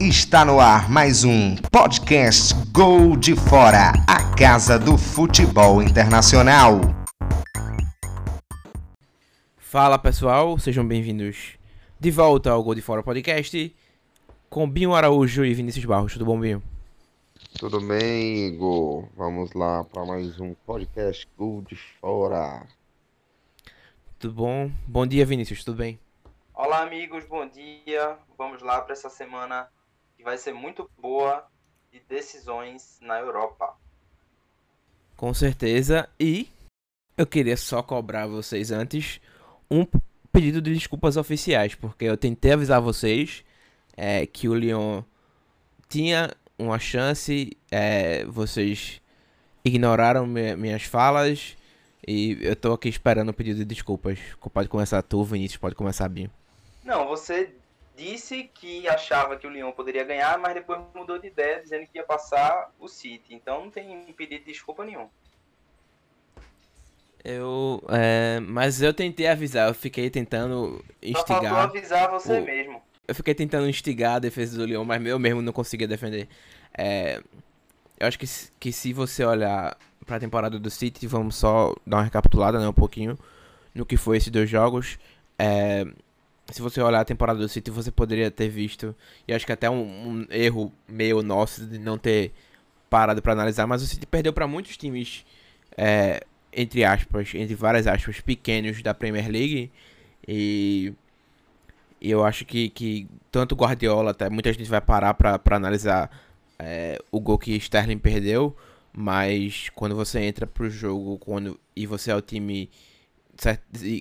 Está no ar mais um podcast Gol de Fora, a casa do futebol internacional. Fala pessoal, sejam bem-vindos de volta ao Gol de Fora podcast com Binho Araújo e Vinícius Barros. Tudo bom, Binho? Tudo bem, Igor? Vamos lá para mais um podcast Gol de Fora. Tudo bom? Bom dia, Vinícius, tudo bem? Olá, amigos, bom dia. Vamos lá para essa semana que vai ser muito boa de decisões na Europa. Com certeza. E eu queria só cobrar vocês antes um pedido de desculpas oficiais, porque eu tentei avisar vocês é, que o Lyon tinha uma chance, é, vocês ignoraram minhas falas e eu tô aqui esperando o pedido de desculpas. Pode começar tu, Vinícius, pode começar Binho. Não, você disse que achava que o Lyon poderia ganhar, mas depois mudou de ideia, dizendo que ia passar o City. Então não tem pedido de desculpa nenhum. Eu. É, mas eu tentei avisar, eu fiquei tentando instigar. Só faltou avisar você o, mesmo. Eu fiquei tentando instigar a defesa do Lyon, mas eu mesmo não conseguia defender. É, eu acho que, que se você olhar para a temporada do City, vamos só dar uma recapitulada né, um pouquinho no que foi esses dois jogos. É, se você olhar a temporada do City, você poderia ter visto, e acho que até um, um erro meio nosso de não ter parado para analisar, mas o City perdeu para muitos times, é, entre aspas, entre várias aspas, pequenos da Premier League, e, e eu acho que, que tanto Guardiola, até muita gente vai parar para analisar é, o gol que Sterling perdeu, mas quando você entra pro jogo quando, e você é o time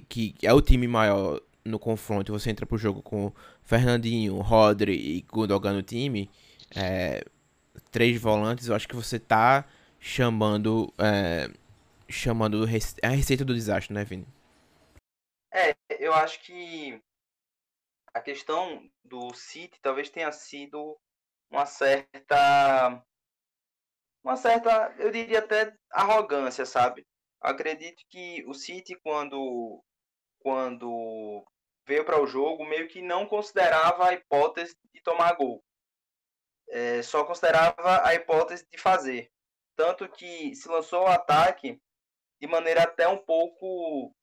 que é o time maior no confronto você entra pro jogo com Fernandinho, Rodri e Gundogan no time, é, três volantes, eu acho que você tá chamando é, chamando a receita do desastre, né, Vini? É, eu acho que a questão do City talvez tenha sido uma certa uma certa, eu diria até arrogância, sabe? Acredito que o City quando quando veio para o jogo, meio que não considerava a hipótese de tomar gol. É, só considerava a hipótese de fazer. Tanto que se lançou o ataque de maneira até um pouco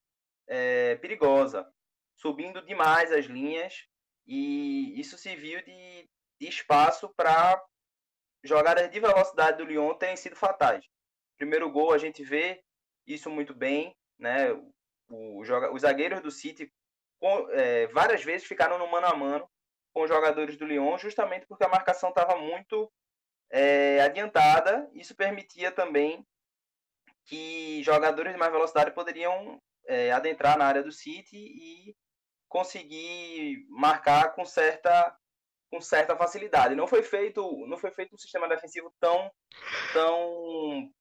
é, perigosa, subindo demais as linhas, e isso se viu de, de espaço para jogadas de velocidade do Lyon terem sido fatais. Primeiro gol a gente vê isso muito bem, né? O, o, os zagueiros do City com, é, várias vezes ficaram no mano a mano com os jogadores do Lyon, justamente porque a marcação estava muito é, adiantada. Isso permitia também que jogadores de mais velocidade poderiam é, adentrar na área do City e conseguir marcar com certa com certa facilidade. Não foi feito não foi feito um sistema defensivo tão tão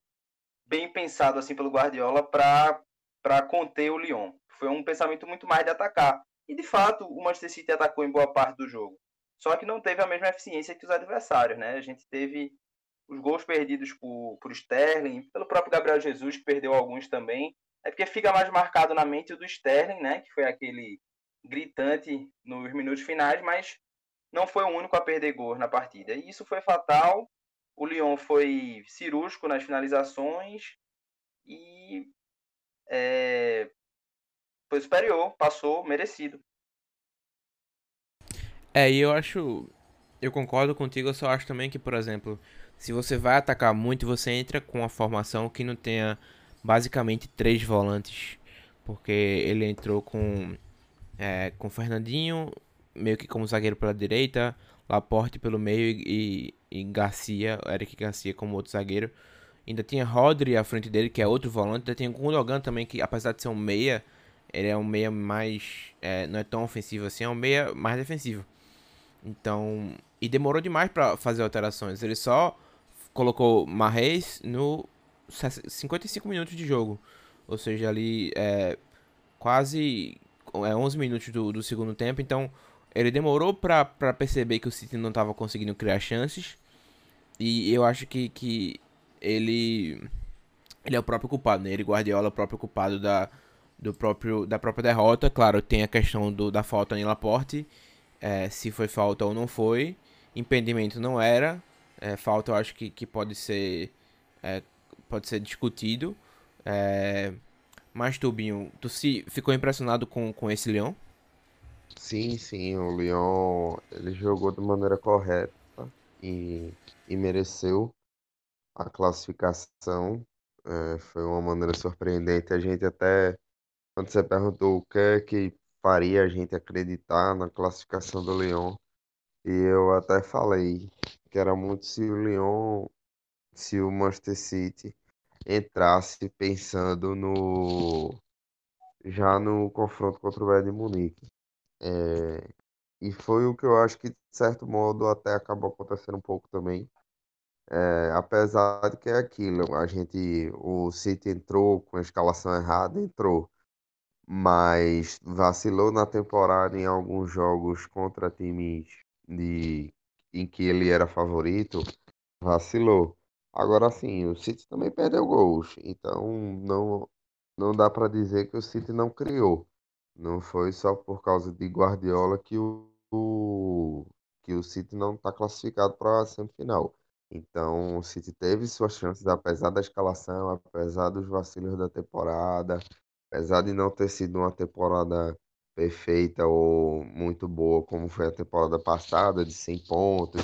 bem pensado assim pelo Guardiola para para conter o Lyon foi um pensamento muito mais de atacar. E de fato, o Manchester City atacou em boa parte do jogo. Só que não teve a mesma eficiência que os adversários, né? A gente teve os gols perdidos por, por Sterling, pelo próprio Gabriel Jesus, que perdeu alguns também. É porque fica mais marcado na mente o do Sterling, né? Que foi aquele gritante nos minutos finais, mas não foi o único a perder gols na partida. E isso foi fatal. O Lyon foi cirúrgico nas finalizações e é, foi superior, passou, merecido. É, e eu acho. Eu concordo contigo, eu só acho também que, por exemplo, se você vai atacar muito, você entra com uma formação que não tenha basicamente três volantes. Porque ele entrou com. É, com Fernandinho, meio que como zagueiro pela direita, Laporte pelo meio e, e Garcia, Eric Garcia como outro zagueiro. Ainda tinha Rodri à frente dele, que é outro volante. Ainda tinha Gundogan também, que apesar de ser um meia, ele é um meia mais. É, não é tão ofensivo assim, é um meia mais defensivo. Então. E demorou demais para fazer alterações. Ele só colocou Marreis no 55 minutos de jogo. Ou seja, ali é, quase é, 11 minutos do, do segundo tempo. Então ele demorou para perceber que o City não estava conseguindo criar chances. E eu acho que, que ele. Ele é o próprio culpado, né? Ele Guardiola é o próprio culpado da, do próprio, da própria derrota. Claro, tem a questão do, da falta em Laporte, é, se foi falta ou não foi. impedimento não era. É, falta eu acho que, que pode ser é, pode ser discutido. É, mas Tubinho, tu se ficou impressionado com, com esse Leão? Sim, sim, o Leão ele jogou de maneira correta e, e mereceu a classificação. É, foi uma maneira surpreendente. A gente até, quando você perguntou o que é que faria a gente acreditar na classificação do Leão, e eu até falei que era muito se o Lyon, se o Manchester City entrasse pensando no já no confronto contra o Bayern de Munique. É, e foi o que eu acho que, de certo modo, até acabou acontecendo um pouco também. É, apesar de que é aquilo, a gente, o City entrou com a escalação errada, entrou, mas vacilou na temporada em alguns jogos contra times de, em que ele era favorito, vacilou. Agora sim, o City também perdeu gols, então não, não dá para dizer que o City não criou. Não foi só por causa de Guardiola que o, que o City não está classificado para a semifinal. Então, o City teve suas chances, apesar da escalação, apesar dos vacilos da temporada, apesar de não ter sido uma temporada perfeita ou muito boa, como foi a temporada passada, de 100 pontos,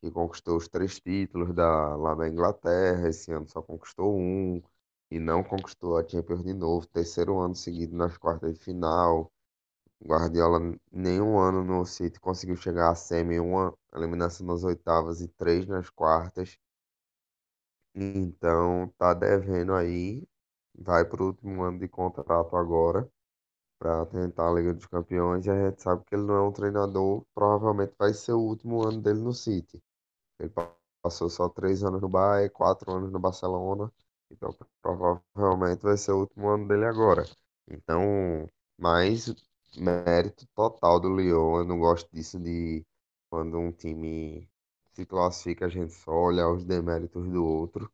que conquistou os três títulos da, lá da Inglaterra, esse ano só conquistou um, e não conquistou a Champions de novo, terceiro ano seguido nas quartas de final. Guardiola nenhum ano no City conseguiu chegar a semi, uma eliminação nas oitavas e três nas quartas. Então tá devendo aí, vai pro último ano de contrato agora para tentar a Liga dos Campeões e a gente sabe que ele não é um treinador, provavelmente vai ser o último ano dele no City. Ele passou só três anos no Bayern, quatro anos no Barcelona, então provavelmente vai ser o último ano dele agora. Então, mais mérito total do Lyon. Eu não gosto disso de quando um time se classifica, a gente só olha os deméritos do outro.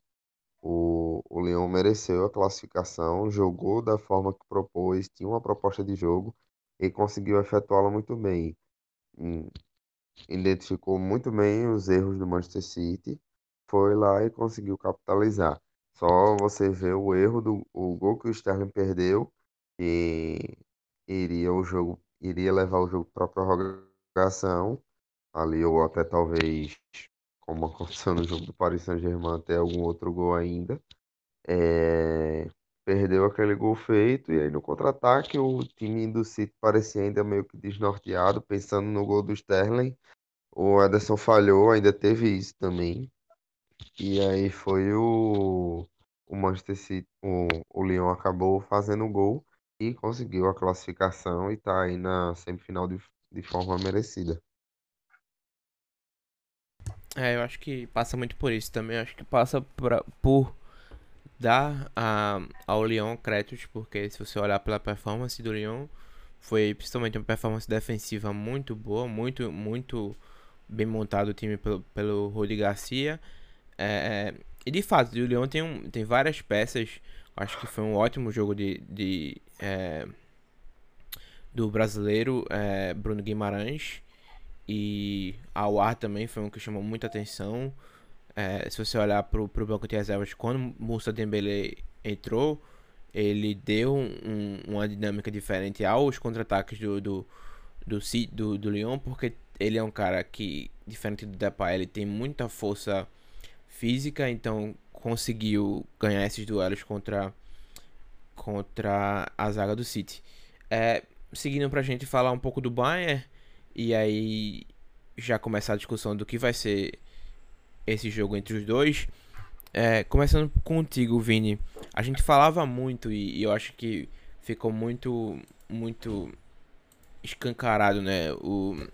O, o Leão mereceu a classificação, jogou da forma que propôs, tinha uma proposta de jogo e conseguiu efetuá-la muito bem. Hum, identificou muito bem os erros do Manchester City, foi lá e conseguiu capitalizar. Só você vê o erro do o gol que o Sterling perdeu e iria o jogo iria levar o jogo para prorrogação ali ou até talvez como aconteceu no jogo do Paris Saint-Germain, até algum outro gol ainda. É, perdeu aquele gol feito e aí no contra-ataque o time do City parecia ainda meio que desnorteado, pensando no gol do Sterling. O Ederson falhou, ainda teve isso também. E aí foi o, o Manchester City, o, o Lyon acabou fazendo o gol e conseguiu a classificação e está aí na semifinal de, de forma merecida. É, eu acho que passa muito por isso também. Eu acho que passa pra, por dar a, ao Lyon créditos, porque se você olhar pela performance do Lyon, foi principalmente uma performance defensiva muito boa, muito, muito bem montado o time pelo, pelo Rudi Garcia. É, e de fato, o Lyon tem, um, tem várias peças. Acho que foi um ótimo jogo de, de é, do brasileiro é, Bruno Guimarães. E Awar também foi um que chamou muita atenção. É, se você olhar pro, pro banco de reservas, quando Moussa Dembele entrou, ele deu um, uma dinâmica diferente aos contra-ataques do, do, do, do, do Lyon, porque ele é um cara que, diferente do Depay, ele tem muita força física, então conseguiu ganhar esses duelos contra, contra a zaga do City. É, seguindo pra gente falar um pouco do Bayern, e aí já começar a discussão do que vai ser esse jogo entre os dois. É, começando contigo, Vini. A gente falava muito e, e, eu acho que ficou muito, muito escancarado, né? O,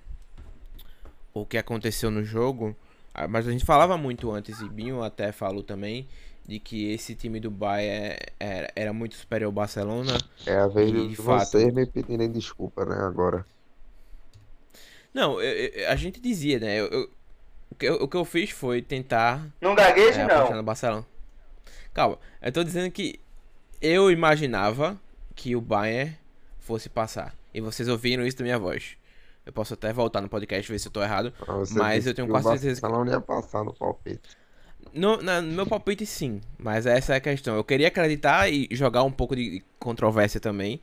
o que aconteceu no jogo. Ah, mas a gente falava muito antes, e Binho até falou também, de que esse time do Bayern era, era muito superior ao Barcelona. É a vez de, de vocês me pedirem desculpa, né, agora. Não, eu, eu, a gente dizia, né? Eu, o, que, o que eu fiz foi tentar. Não gagueje, é, não. No Barcelona. Calma, eu tô dizendo que eu imaginava que o Bayern fosse passar. E vocês ouviram isso da minha voz. Eu posso até voltar no podcast ver se eu tô errado. Ah, Mas eu tenho quase certeza que- Barcelona ia passar no palpite. No, na- no meu palpite, sim. Mas essa é a questão. Eu queria acreditar e jogar um pouco de controvérsia também.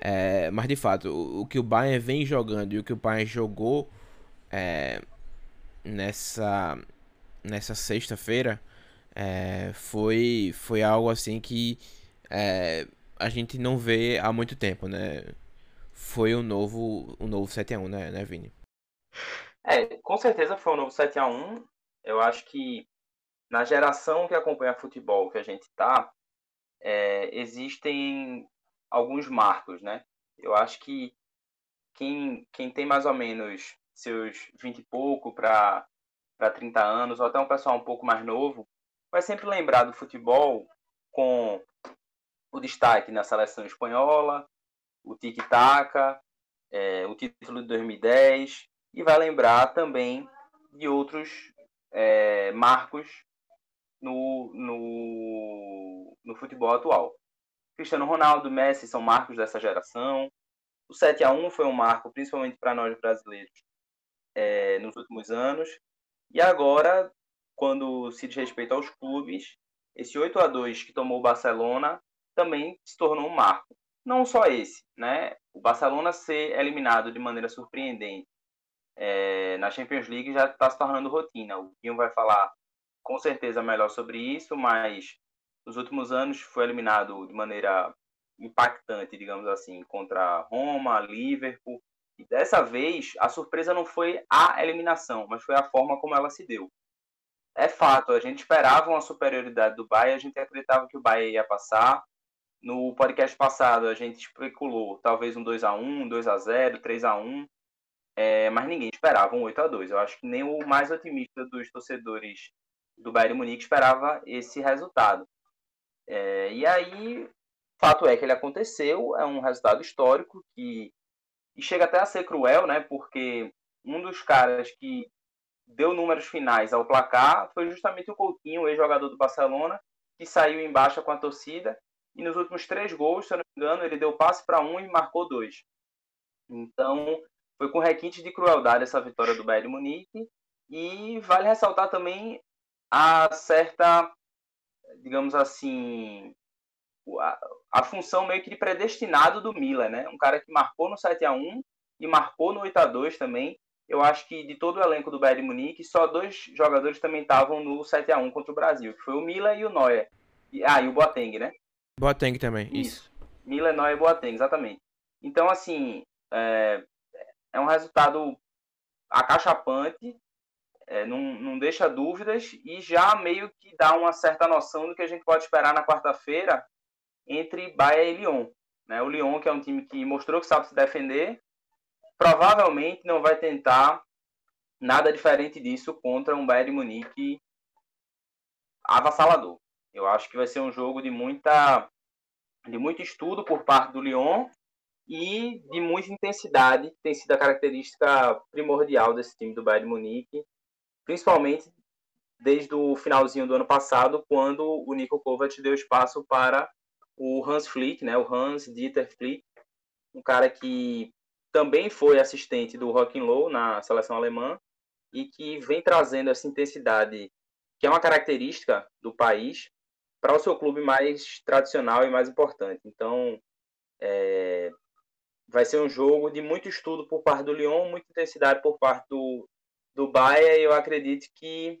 É, mas, de fato, o, o que o Bayern vem jogando e o que o Bayern jogou é, nessa, nessa sexta-feira é, foi, foi algo assim que é, a gente não vê há muito tempo, né? Foi o novo, o novo 7x1, né, né, Vini? É, com certeza foi um novo 7 a 1 Eu acho que na geração que acompanha futebol que a gente tá, é, existem alguns marcos, né? Eu acho que quem, quem tem mais ou menos seus 20 e pouco para 30 anos, ou até um pessoal um pouco mais novo, vai sempre lembrar do futebol com o destaque na seleção espanhola, o tic-tac, é, o título de 2010, e vai lembrar também de outros é, marcos no, no, no futebol atual. Cristiano Ronaldo, Messi são marcos dessa geração. O 7 a 1 foi um marco, principalmente para nós brasileiros, é, nos últimos anos. E agora, quando se diz respeito aos clubes, esse 8 a 2 que tomou o Barcelona também se tornou um marco. Não só esse, né? O Barcelona ser eliminado de maneira surpreendente é, na Champions League já está se tornando rotina. O Guinho vai falar com certeza melhor sobre isso, mas nos últimos anos foi eliminado de maneira impactante, digamos assim, contra Roma, Liverpool. E dessa vez a surpresa não foi a eliminação, mas foi a forma como ela se deu. É fato, a gente esperava uma superioridade do Bayern, a gente acreditava que o Bayern ia passar. No podcast passado a gente especulou talvez um 2 a 1, 2 a 0, 3 a 1. É, mas ninguém esperava um 8 a 2 Eu acho que nem o mais otimista dos torcedores do Bayern Munique esperava esse resultado. É, e aí, fato é que ele aconteceu, é um resultado histórico que e chega até a ser cruel, né? Porque um dos caras que deu números finais ao placar foi justamente o Coutinho, ex-jogador do Barcelona, que saiu em baixa com a torcida e nos últimos três gols, se eu não me engano, ele deu passe para um e marcou dois. Então, foi com requinte de crueldade essa vitória do Bayern Munique. E vale ressaltar também a certa, digamos assim, a, a função meio que de predestinado do Miller, né? Um cara que marcou no 7 a 1 e marcou no 8 a 2 também. Eu acho que de todo o elenco do Bayern Munique, só dois jogadores também estavam no 7 a 1 contra o Brasil, que foi o Miller e o Neuer. E, ah, e o Boateng, né? Boateng também, isso. Isso. Neuer e Boateng, exatamente. Então, assim, é, é um resultado acachapante, é, não, não deixa dúvidas e já meio que dá uma certa noção do que a gente pode esperar na quarta-feira entre Bayern e Lyon. Né? O Lyon, que é um time que mostrou que sabe se defender, provavelmente não vai tentar nada diferente disso contra um Bayern de Munique avassalador. Eu acho que vai ser um jogo de muita de muito estudo por parte do Lyon e de muita intensidade, que tem sido a característica primordial desse time do Bayern de Munique, principalmente desde o finalzinho do ano passado, quando o Nico Kovac deu espaço para o Hans Flick, né, o Hans Dieter Flick, um cara que também foi assistente do Low na seleção alemã e que vem trazendo essa intensidade, que é uma característica do país, para o seu clube mais tradicional e mais importante. Então, é, vai ser um jogo de muito estudo por parte do Lyon, muita intensidade por parte do, do Bayern, e eu acredito que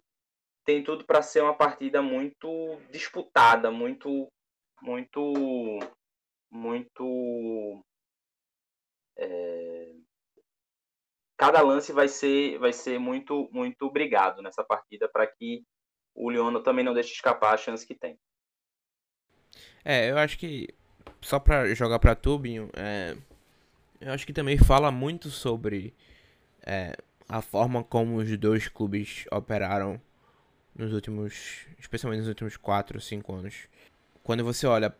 tem tudo para ser uma partida muito disputada, muito, muito, muito. É, cada lance vai ser, vai ser muito, muito brigado nessa partida para que o Lyon também não deixe escapar a chance que tem. É, eu acho que só pra jogar pra Tubinho, é, eu acho que também fala muito sobre é, a forma como os dois clubes operaram nos últimos, especialmente nos últimos 4, 5 anos. Quando você olha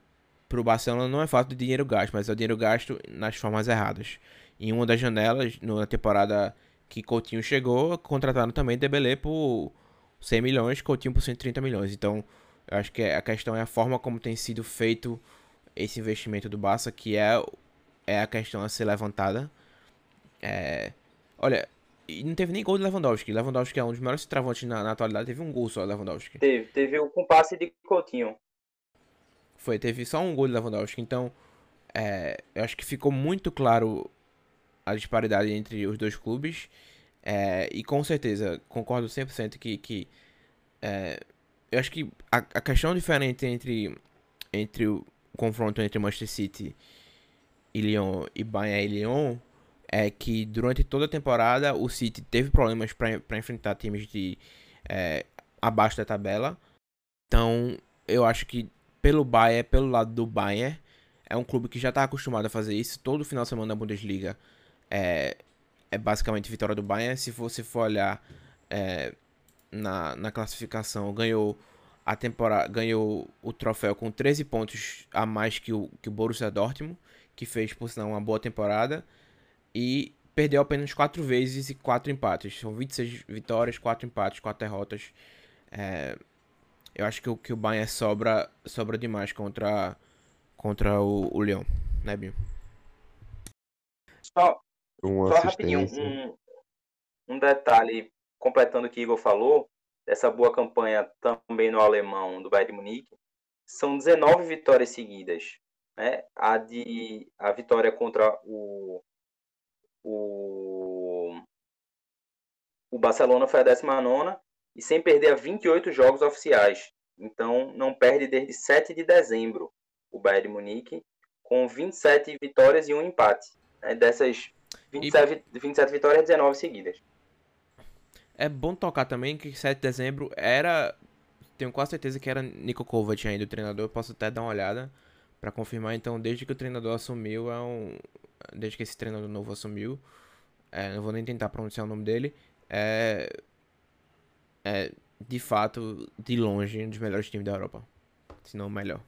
pro Barcelona, não é falta de dinheiro gasto, mas é o dinheiro gasto nas formas erradas. Em uma das janelas, na temporada que Coutinho chegou, contrataram também Dembélé por 100 milhões, Coutinho por 130 milhões. Então, eu acho que a questão é a forma como tem sido feito esse investimento do Barça, que é, é a questão a ser levantada. É, Olha, não teve nem gol de Lewandowski. Lewandowski é um dos melhores travantes na, na atualidade. Teve um gol só, Lewandowski. Teve, teve o compasse de Coutinho. Foi, teve só um gol de Lewandowski. Então, é, eu acho que ficou muito claro a disparidade entre os dois clubes. É, e com certeza, concordo 100% que, que é, eu acho que a, a, questão diferente entre, entre o confronto entre Manchester City e Lyon e Bayern e Lyon é que durante toda a temporada o City teve problemas para enfrentar times de é, abaixo da tabela. Então, eu acho que pelo Bayern, pelo lado do Bayern, é um clube que já está acostumado a fazer isso. Todo final de semana na Bundesliga é, é basicamente vitória do Bayern. Se você for olhar é, na, na classificação, ganhou a temporada, ganhou o troféu com 13 pontos a mais que o, que o Borussia Dortmund, que fez, por sinal, uma boa temporada e perdeu apenas 4 vezes e 4 empates. São 26 vitórias, 4 empates, 4 derrotas. É, eu acho que o, que o Bayern sobra, sobra demais contra, contra o, o Leão, né, Binho? Só, só rapidinho, um, um detalhe, completando o que Igor falou, dessa boa campanha também no alemão do Bayern de Munique, são 19 vitórias seguidas. Né? A, de, a vitória contra o o, o Barcelona foi a 19 e sem perder a 28 jogos oficiais. Então não perde desde 7 de dezembro o Bayern de Munique, com 27 vitórias e um empate. Né? Dessas 27, e... 27 vitórias, 19 seguidas. É bom tocar também que 7 de dezembro era. Tenho quase certeza que era Nico Kovac ainda o treinador. Posso até dar uma olhada para confirmar. Então, desde que o treinador assumiu, é um, desde que esse treinador novo assumiu, é, não vou nem tentar pronunciar o nome dele, é, é de fato, de longe, um dos melhores times da Europa. Se não o melhor.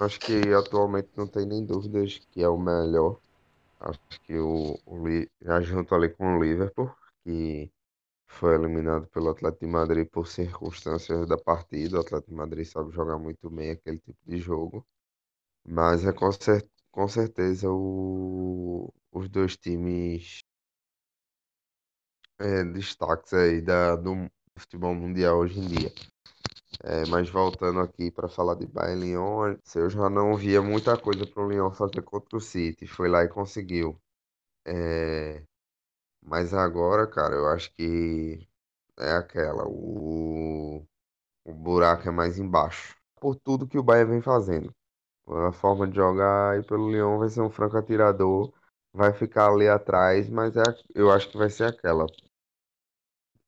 acho que atualmente não tem nem dúvidas que é o melhor. Acho que o, o já junto ali com o Liverpool, que foi eliminado pelo Atlético de Madrid por circunstâncias da partida. O Atlético de Madrid sabe jogar muito bem aquele tipo de jogo. Mas é com, cer com certeza o, os dois times é, destaques aí da, do futebol mundial hoje em dia. É, mas voltando aqui para falar de Bayern Lyon, eu já não via muita coisa para o Lyon fazer contra o City. Foi lá e conseguiu. É, mas agora, cara, eu acho que é aquela. O, o buraco é mais embaixo. Por tudo que o Bayern vem fazendo. A forma de jogar e pelo Lyon vai ser um franco atirador. Vai ficar ali atrás, mas é, eu acho que vai ser aquela.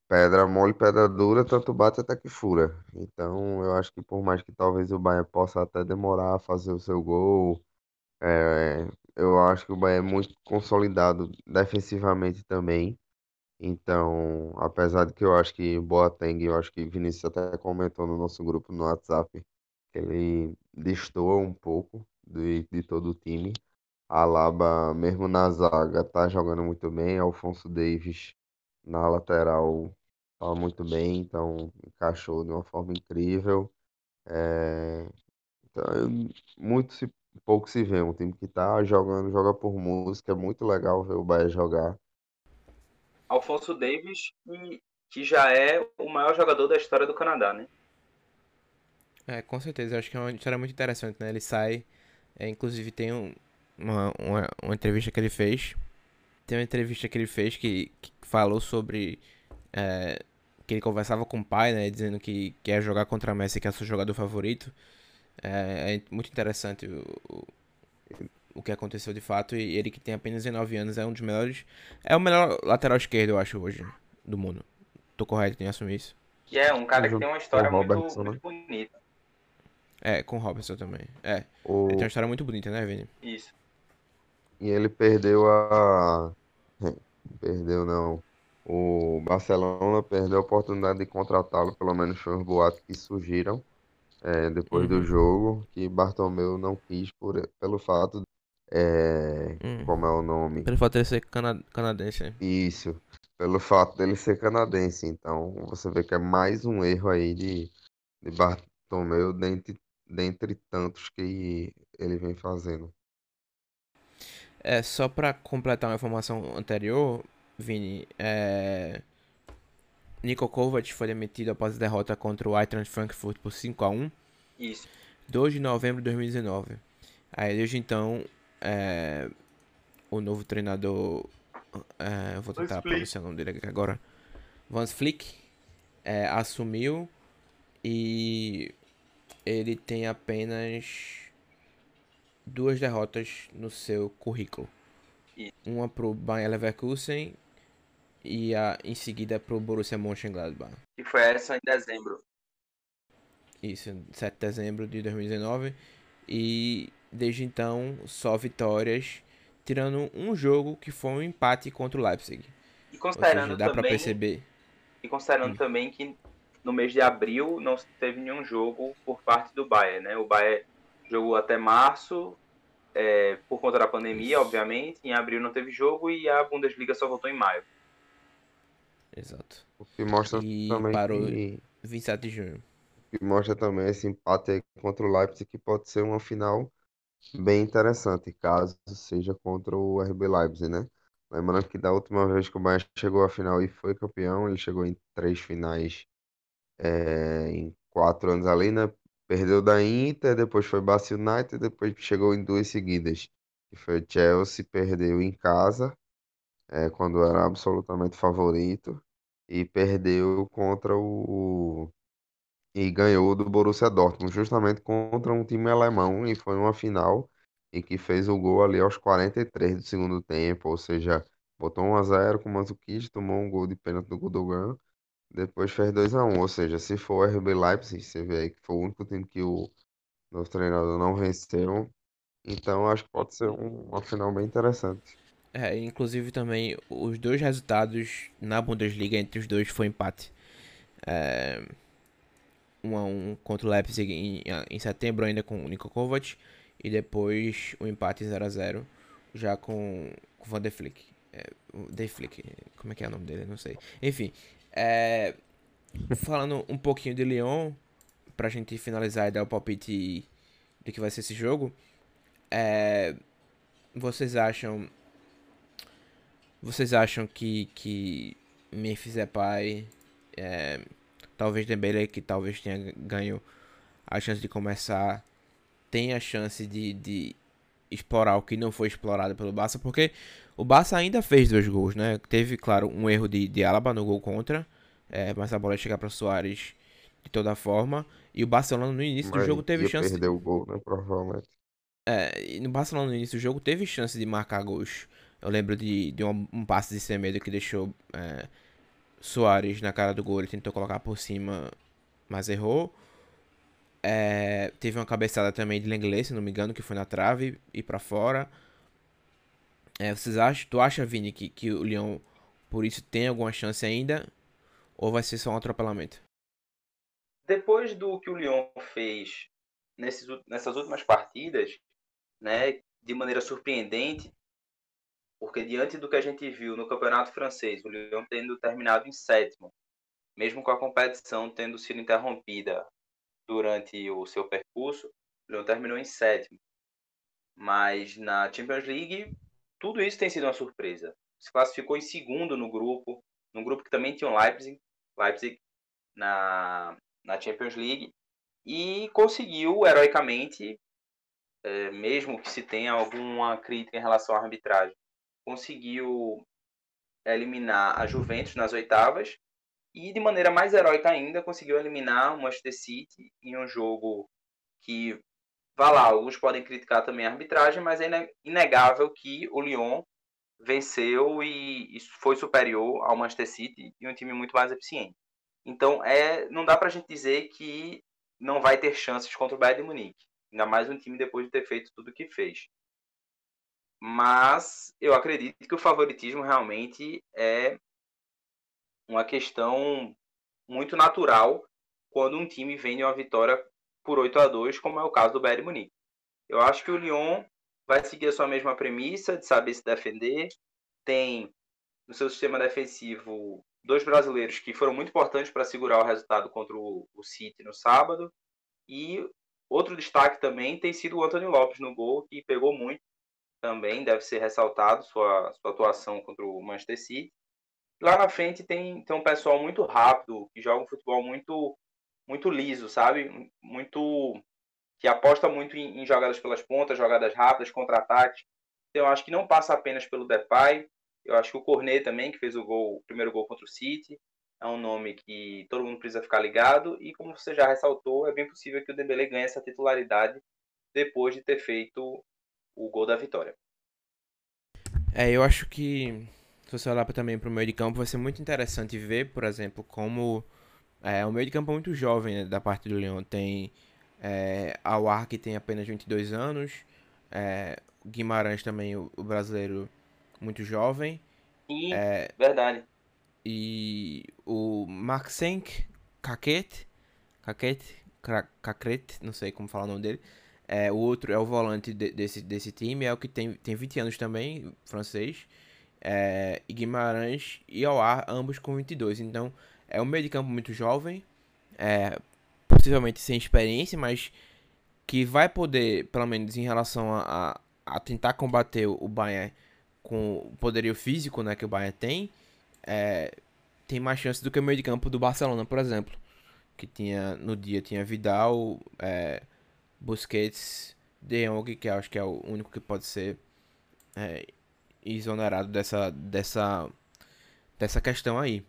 Pedra mole, pedra dura, tanto bate até que fura. Então eu acho que por mais que talvez o Bayern possa até demorar a fazer o seu gol, é, eu acho que o Bayern é muito consolidado defensivamente também. Então, apesar de que eu acho que Boateng, eu acho que Vinícius até comentou no nosso grupo no WhatsApp, ele destoa um pouco de, de todo o time. Alaba, mesmo na zaga, tá jogando muito bem. Alfonso Davis na lateral tá muito bem, então encaixou de uma forma incrível. É, então, muito se, pouco se vê. Um time que tá jogando, joga por música. É muito legal ver o Bahia jogar. Alfonso Davis, que já é o maior jogador da história do Canadá, né? É, com certeza. Eu acho que é uma história muito interessante, né? Ele sai. É, inclusive tem um, uma, uma, uma, entrevista que ele fez. Tem uma entrevista que ele fez que, que falou sobre. É, que ele conversava com o pai, né? Dizendo que quer jogar contra a Messi, que é seu jogador favorito. É, é muito interessante o, o, o, que aconteceu de fato. E ele que tem apenas 19 anos é um dos melhores. É o melhor lateral esquerdo, eu acho, hoje, do mundo. Tô correto em assumir isso. E é um cara que tem uma história muito, muito né? bonita. É, com o Robinson também. É. O... Ele tem uma história muito bonita, né, Vini? Isso. E ele perdeu a. Perdeu não. O Barcelona perdeu a oportunidade de contratá-lo, pelo menos foi os boatos que surgiram é, depois uhum. do jogo, que Bartomeu não quis por, pelo fato. É, uhum. Como é o nome? Pelo fato de ele ser cana canadense. Isso. Pelo fato dele ser canadense. Então você vê que é mais um erro aí de, de Bartomeu dentre dentre tantos que ele vem fazendo. É, só para completar uma informação anterior, Vini, é... Niko Kovac foi demitido após a derrota contra o Eintracht Frankfurt por 5 a 1 Isso. 2 de novembro de 2019. Aí desde então, é... o novo treinador, é... vou tentar pronunciar o nome dele aqui agora, Vans Flick, é, assumiu e ele tem apenas duas derrotas no seu currículo. Isso. Uma pro Bayern Leverkusen e a, em seguida pro Borussia Mönchengladbach. Que foi essa em dezembro. Isso, 7 de dezembro de 2019. E desde então, só vitórias, tirando um jogo que foi um empate contra o Leipzig. E considerando seja, dá também, pra perceber. e considerando Hum. também que no mês de abril não teve nenhum jogo por parte do Bayern, né? O Bayern jogou até março, é, por conta da pandemia, Isso. obviamente. Em abril não teve jogo e a Bundesliga só voltou em maio. Exato. O que mostra E também parou que, 27 de junho. que mostra também esse empate contra o Leipzig que pode ser uma final bem interessante, caso seja contra o RB Leipzig, né? Lembrando que da última vez que o Bayern chegou à final e foi campeão, ele chegou em três finais é, em quatro anos ali, né? Perdeu da Inter, depois foi Barça United, depois chegou em duas seguidas, que foi o Chelsea, perdeu em casa, é, quando era absolutamente favorito, e perdeu contra o e ganhou do Borussia Dortmund, justamente contra um time alemão, e foi uma final e que fez o gol ali aos 43 do segundo tempo, ou seja, botou 1 a 0 com o Mandzukic, tomou um gol de pênalti do Gundogan, depois fez 2 a 1, ou seja, se for RB Leipzig, você vê aí que foi o único time que o nosso treinador não venceu, então acho que pode ser um- uma final bem interessante. É, inclusive também os dois resultados na Bundesliga entre os dois foi empate. É, um a um contra o Leipzig em, em setembro ainda com o Niko Kovac e depois o empate 0 a 0 já com o Van de Flick. É, de Flick, como é que é o nome dele? Não sei. Enfim, é, falando um pouquinho de Lyon, pra gente finalizar e dar o palpite do que vai ser esse jogo, é, vocês acham vocês acham que, que Memphis Depay, é, talvez Dembele, que talvez tenha ganho a chance de começar, tem a chance de, de explorar o que não foi explorado pelo Barça? Porque o Barça ainda fez dois gols, né? Teve, claro, um erro de, de Alaba no gol contra, é, mas a bola ia chegar para Soares de toda forma. E o Barcelona no início do Mas jogo teve chance. perder o gol, né, provavelmente. É, e no Barcelona no início do jogo teve chance de marcar gols. Eu lembro de, de um, um passe de Semedo que deixou é, Soares na cara do gol. Ele tentou colocar por cima, mas errou. É, teve uma cabeçada também de Lenglet, se não me engano, que foi na trave e pra fora. É, vocês acham, tu acha, Vini, que, que o Lyon por isso tem alguma chance ainda? Ou vai ser só um atropelamento? Depois do que o Lyon fez nesses, nessas últimas partidas, né, de maneira surpreendente, porque diante do que a gente viu no campeonato francês, o Lyon tendo terminado em sétimo, mesmo com a competição tendo sido interrompida durante o seu percurso, o Lyon terminou em sétimo. Mas na Champions League, tudo isso tem sido uma surpresa. Se classificou em segundo no grupo, num grupo que também tinha o Leipzig, Leipzig na, na Champions League, e conseguiu heroicamente, eh, mesmo que se tenha alguma crítica em relação à arbitragem, conseguiu eliminar a Juventus nas oitavas e de maneira mais heróica ainda conseguiu eliminar o Manchester City em um jogo que vá lá, alguns podem criticar também a arbitragem, mas é ine- inegável que o Lyon venceu e, foi superior ao Manchester City e um time muito mais eficiente. Então, é, não dá pra gente dizer que não vai ter chances contra o Bayern de Munique. Ainda mais um time depois de ter feito tudo o que fez. Mas eu acredito que o favoritismo realmente é uma questão muito natural quando um time vem de uma vitória por 8 a 2 como é o caso do Bayern Munique. Eu acho que o Lyon vai seguir a sua mesma premissa de saber se defender. Tem no seu sistema defensivo dois brasileiros que foram muito importantes para segurar o resultado contra o, o City no sábado. E outro destaque também tem sido o Antônio Lopes no gol, que pegou muito também deve ser ressaltado sua, sua atuação contra o Manchester City. Lá na frente tem, tem um pessoal muito rápido, que joga um futebol muito, muito liso, sabe? Muito. que aposta muito em, em jogadas pelas pontas, jogadas rápidas, contra-ataques. Então, eu acho que não passa apenas pelo Depay. Eu acho que o Cornet também, que fez o gol, o primeiro gol contra o City, é um nome que todo mundo precisa ficar ligado. E como você já ressaltou, é bem possível que o Dembélé ganhe essa titularidade depois de ter feito o gol da vitória. É, eu acho que se você olhar também para o meio de campo, vai ser muito interessante ver, por exemplo, como é, o meio de campo é muito jovem né, da parte do Leão. Tem é, Awar, que tem apenas 22 anos, é, Guimarães também, o, o brasileiro, muito jovem. E, é, verdade. E o Maxenk Kaket, Kaket, Kakret, não sei como falar o nome dele, é, o outro é o volante de, desse, desse time, é o que tem, tem 20 anos também, francês. É, e Guimarães e Aouar, ambos com 22. Então, é um meio de campo muito jovem, é, possivelmente sem experiência, mas que vai poder, pelo menos em relação a, a, a tentar combater o Bayern com o poderio físico né, que o Bayern tem, é, tem mais chance do que o meio de campo do Barcelona, por exemplo. Que tinha no dia tinha Vidal, é, Busquets, De Jong, que acho que é o único que pode ser é, exonerado dessa, dessa, dessa questão aí.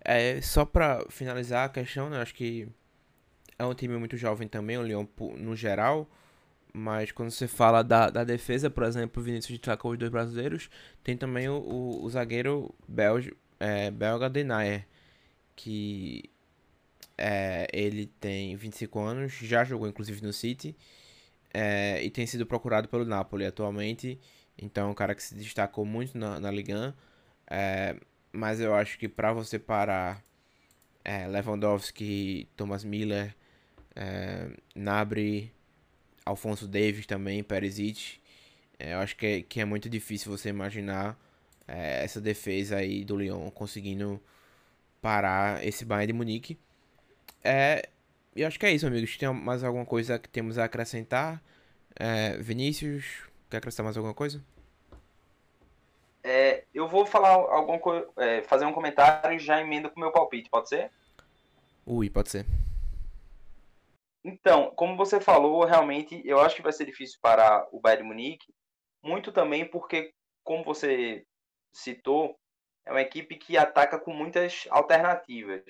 É, só para finalizar a questão, né, acho que é um time muito jovem também, o Lyon no geral. Mas quando você fala da, da defesa, por exemplo, Vinícius destacou os dois brasileiros, tem também o, o, o zagueiro belge, é, belga Denayer, que é, ele tem 25 anos, já jogou inclusive no City é, e tem sido procurado pelo Napoli atualmente. Então é um cara que se destacou muito na, na Liga 1. É, mas eu acho que para você parar é, Lewandowski, Thomas Miller, é, Nabri, Alfonso Davis também, Perisic, é, eu acho que é, que é muito difícil você imaginar essa defesa aí do Lyon conseguindo parar esse Bayern de Munique. É, eu acho que é isso, amigos. Tem mais alguma coisa que temos a acrescentar? É, Vinícius, quer acrescentar mais alguma coisa? É, eu vou falar algum é, fazer um comentário e já emenda com o meu palpite, pode ser? Ui, pode ser. Então, como você falou, realmente eu acho que vai ser difícil para o Bayern Munique, muito também porque, como você citou, é uma equipe que ataca com muitas alternativas.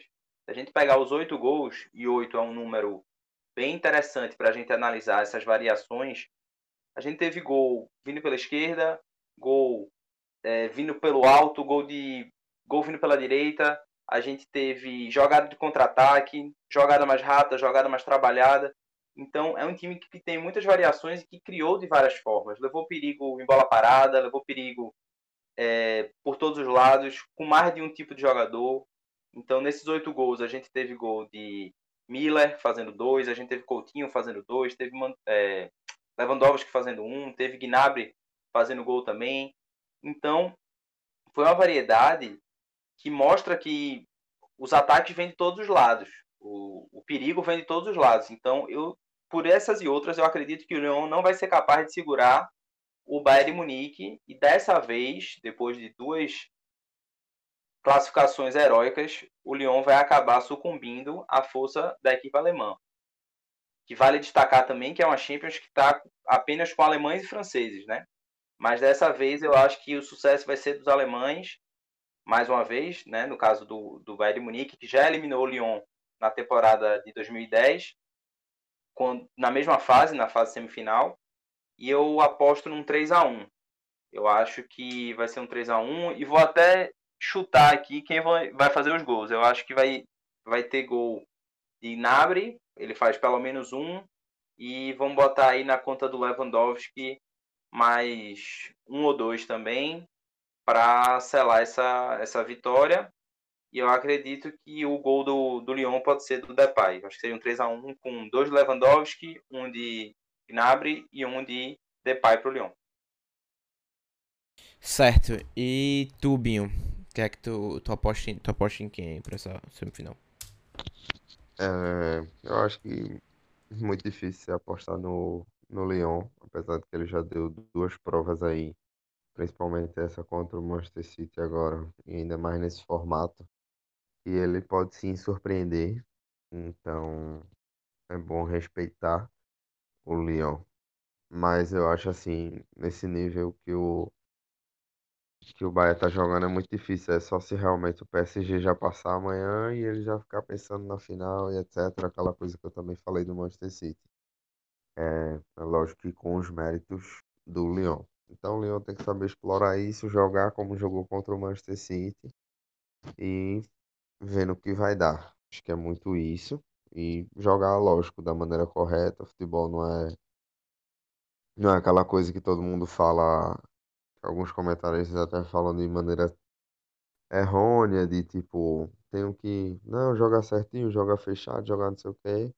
Se a gente pegar os oito gols, e oito é um número bem interessante para a gente analisar essas variações, a gente teve gol vindo pela esquerda, gol é, vindo pelo alto, gol de gol vindo pela direita. A gente teve jogada de contra-ataque, jogada mais rápida, jogada mais trabalhada. Então é um time que tem muitas variações e que criou de várias formas. Levou perigo em bola parada, levou perigo é, por todos os lados, com mais de um tipo de jogador. Então nesses oito gols a gente teve gol de Miller fazendo dois, a gente teve Coutinho fazendo dois, teve é, Lewandowski fazendo um, teve Gnabry fazendo gol também. Então, foi uma variedade que mostra que os ataques vêm de todos os lados. O, o perigo vem de todos os lados. Então, eu, por essas e outras, eu acredito que o Lyon não vai ser capaz de segurar o Bayern Munique. E dessa vez, depois de duas classificações heróicas, o Lyon vai acabar sucumbindo à força da equipe alemã. Que vale destacar também que é uma Champions que está apenas com alemães e franceses, né? Mas dessa vez eu acho que o sucesso vai ser dos alemães, mais uma vez, né? no caso do, do Bayern Munique, que já eliminou o Lyon na temporada de 2010, quando, na mesma fase, na fase semifinal, e eu aposto num 3 a 1 Eu acho que vai ser um 3 a 1 e vou até chutar aqui quem vai, fazer os gols. Eu acho que vai, vai ter gol de Nabre, ele faz pelo menos um, e vamos botar aí na conta do Lewandowski mais um ou dois também para selar essa, essa vitória. E eu acredito que o gol do, do Lyon pode ser do Depay. Acho que seria um 3 a 1 com dois Lewandowski, um de Gnabry e um de Depay para o Lyon. Certo. E tu, Binho? Que é que tu, tu, em, tu aposta em quem para essa semifinal? É, eu acho que é muito difícil apostar no, no Lyon, apesar de que ele já deu duas provas aí, principalmente essa contra o Manchester City agora, e ainda mais nesse formato, e ele pode sim surpreender. Então é bom respeitar o Lyon. Mas eu acho assim, nesse nível que o que o Bahia tá jogando é muito difícil. É só se realmente o PSG já passar amanhã e ele já ficar pensando na final e etc. Aquela coisa que eu também falei do Manchester City. É, é lógico que com os méritos do Lyon. Então o Lyon tem que saber explorar isso, jogar como jogou contra o Manchester City e vendo o que vai dar. Acho que é muito isso. E jogar, lógico, da maneira correta. O futebol não é, não é aquela coisa que todo mundo fala alguns comentários até falam de maneira errônea, de tipo, tenho que, não, jogar certinho, jogar fechado, jogar não sei o quê.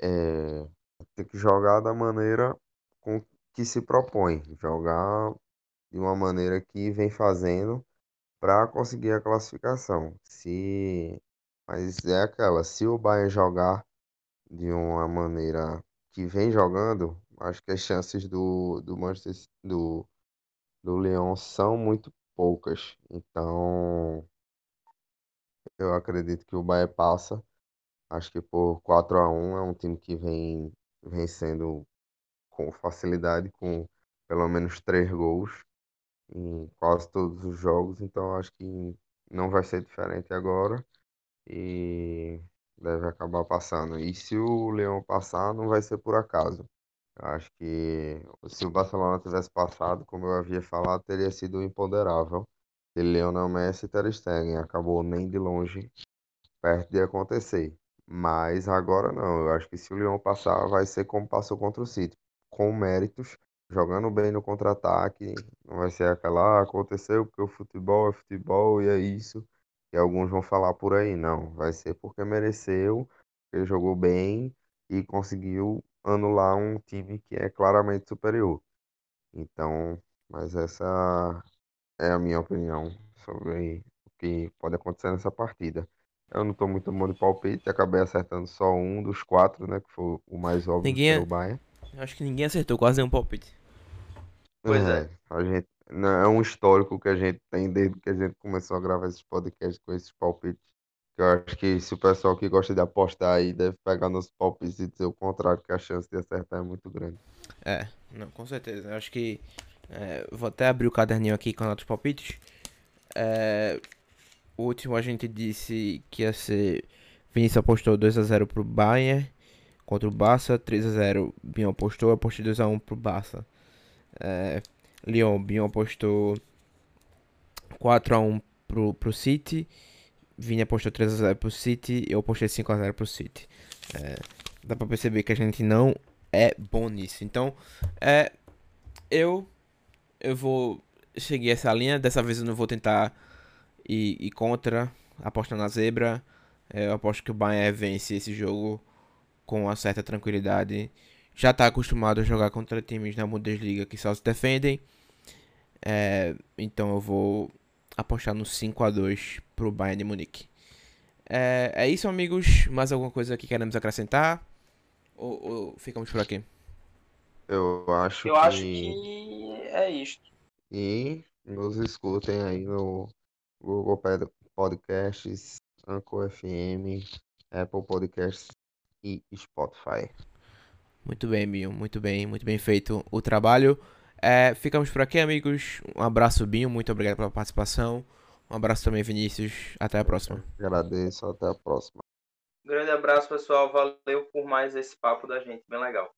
É, tem que jogar da maneira com que se propõe, jogar de uma maneira que vem fazendo para conseguir a classificação. Se mas é aquela, se o Bayern jogar de uma maneira que vem jogando, acho que as chances do, do Manchester do do Leão são muito poucas. Então, eu acredito que o Bahia passa. Acho que por 4 a 1 é um time que vem vencendo com facilidade, com pelo menos 3 gols em quase todos os jogos. Então, acho que não vai ser diferente agora e deve acabar passando. E se o Leão passar, não vai ser por acaso. Acho que se o Barcelona tivesse passado, como eu havia falado, teria sido imponderável. E Lionel Messi e Ter Stegen acabou nem de longe perto de acontecer. Mas agora não. Eu acho que se o Lyon passar, vai ser como passou contra o City, com méritos, jogando bem no contra-ataque. Não vai ser aquela, ah, aconteceu porque o futebol é futebol e é isso. E alguns vão falar por aí. Não, vai ser porque mereceu, ele jogou bem e conseguiu anular um time que é claramente superior. Então, mas essa é a minha opinião sobre o que pode acontecer nessa partida. Eu não estou muito bom de palpite, acabei acertando só um dos quatro, né? Que foi o mais óbvio ninguém, que o Bayern. Acho que ninguém acertou quase nenhum palpite. Pois é. é. A gente, é um histórico que a gente tem desde que a gente começou a gravar esses podcasts com esses palpites. Eu acho que se o pessoal que gosta de apostar aí deve pegar nos palpites e dizer o contrário, que a chance de acertar é muito grande. É, não, com certeza. Eu acho que. É, vou até abrir o caderninho aqui com outros palpites. É, o último a gente disse que ia ser. Vinícius apostou 2x0 pro Bayern contra o Barça. 3x0 Bion apostou. Apostei 2x1 pro Barça. É, Lyon, Bion apostou 4x1 pro, pro City. Vini apostou 3x0 pro City, eu apostei 5x0 pro City. É, dá pra perceber que a gente não é bom nisso. Então, é, eu eu vou seguir essa linha. Dessa vez eu não vou tentar ir, ir contra, apostando na zebra. É, eu aposto que o Bayern vence esse jogo com uma certa tranquilidade. Já está acostumado a jogar contra times na Bundesliga que só se defendem. É, então eu vou apostar no 5 a 2 pro Bayern de Munique. É, é isso, amigos. Mais alguma coisa que queremos acrescentar? Ou, ou ficamos por aqui? Eu acho Eu que... acho que é isto. E nos escutem aí no Google Podcasts, Anchor FM, Apple Podcasts e Spotify. Muito bem, Binho. Muito bem, muito bem feito o trabalho. É, ficamos por aqui, amigos. Um abraço, Binho. Muito obrigado pela participação. Um abraço também, Vinícius. Até a próxima. Agradeço. Até a próxima. Grande abraço, pessoal. Valeu por mais esse papo da gente. Bem legal.